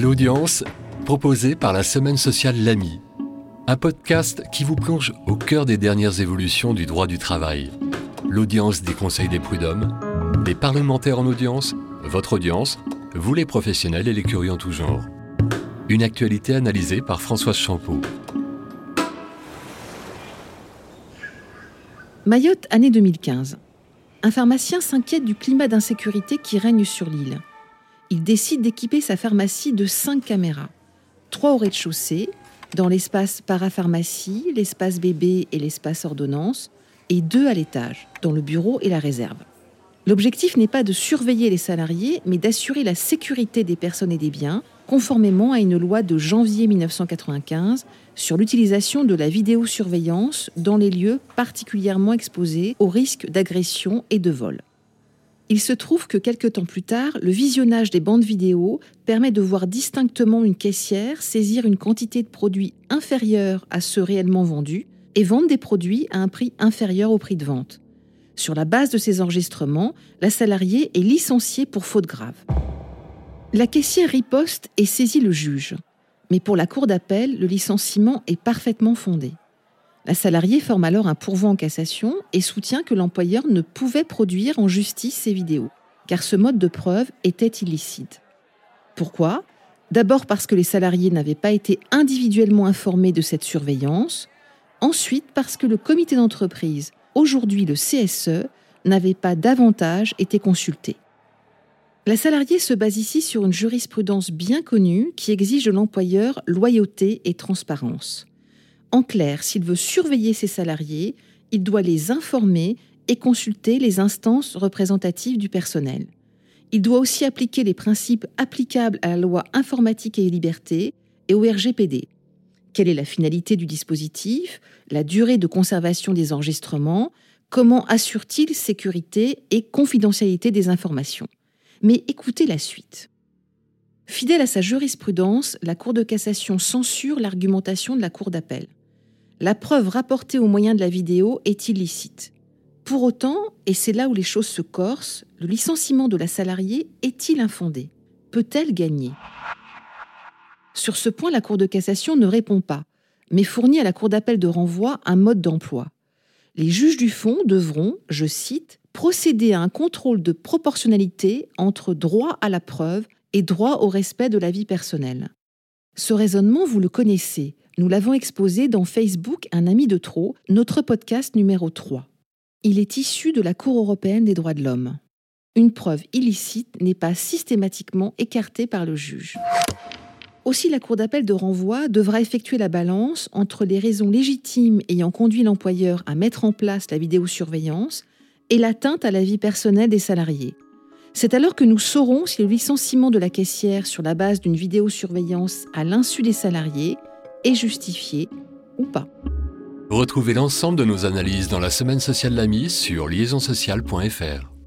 L'audience, proposé par la Semaine sociale L'AMI, un podcast qui vous plonge au cœur des dernières évolutions du droit du travail. L'audience des conseils des prud'hommes, des parlementaires en audience, votre audience, vous les professionnels et les curieux en tout genre. Une actualité analysée par Françoise Champeau. Mayotte, année 2015. Un pharmacien s'inquiète du climat d'insécurité qui règne sur l'île. Il décide d'équiper sa pharmacie de cinq caméras. Trois au rez-de-chaussée, dans l'espace parapharmacie, l'espace bébé et l'espace ordonnance, et deux à l'étage, dans le bureau et la réserve. L'objectif n'est pas de surveiller les salariés, mais d'assurer la sécurité des personnes et des biens, conformément à une loi de janvier 1995 sur l'utilisation de la vidéosurveillance dans les lieux particulièrement exposés au risque d'agression et de vol. Il se trouve que quelques temps plus tard, le visionnage des bandes vidéo permet de voir distinctement une caissière saisir une quantité de produits inférieure à ceux réellement vendus et vendre des produits à un prix inférieur au prix de vente. Sur la base de ces enregistrements, la salariée est licenciée pour faute grave. La caissière riposte et saisit le juge. Mais pour la cour d'appel, le licenciement est parfaitement fondé. La salariée forme alors un pourvoi en cassation et soutient que l'employeur ne pouvait produire en justice ces vidéos, car ce mode de preuve était illicite. Pourquoi? D'abord parce que les salariés n'avaient pas été individuellement informés de cette surveillance, ensuite parce que le comité d'entreprise, aujourd'hui le CSE, n'avait pas davantage été consulté. La salariée se base ici sur une jurisprudence bien connue qui exige de l'employeur loyauté et transparence. En clair, s'il veut surveiller ses salariés, il doit les informer et consulter les instances représentatives du personnel. Il doit aussi appliquer les principes applicables à la loi informatique et liberté et au RGPD. Quelle est la finalité du dispositif, la durée de conservation des enregistrements, comment assure-t-il sécurité et confidentialité des informations? Mais écoutez la suite. Fidèle à sa jurisprudence, la Cour de cassation censure l'argumentation de la Cour d'appel. La preuve rapportée au moyen de la vidéo est illicite. Pour autant, et c'est là où les choses se corsent, le licenciement de la salariée est-il infondé? Peut-elle gagner? Sur ce point, la Cour de cassation ne répond pas, mais fournit à la Cour d'appel de renvoi un mode d'emploi. Les juges du fond devront, je cite, procéder à un contrôle de proportionnalité entre droit à la preuve et droit au respect de la vie personnelle. Ce raisonnement, vous le connaissez. Nous l'avons exposé dans Facebook Un ami de trop, notre podcast numéro 3. Il est issu de la Cour européenne des droits de l'homme. Une preuve illicite n'est pas systématiquement écartée par le juge. Aussi, la Cour d'appel de renvoi devra effectuer la balance entre les raisons légitimes ayant conduit l'employeur à mettre en place la vidéosurveillance et l'atteinte à la vie personnelle des salariés. C'est alors que nous saurons si le licenciement de la caissière sur la base d'une vidéosurveillance à l'insu des salariés est justifié ou pas. Retrouvez l'ensemble de nos analyses dans la semaine sociale l'AMI sur liaisonsociale.fr.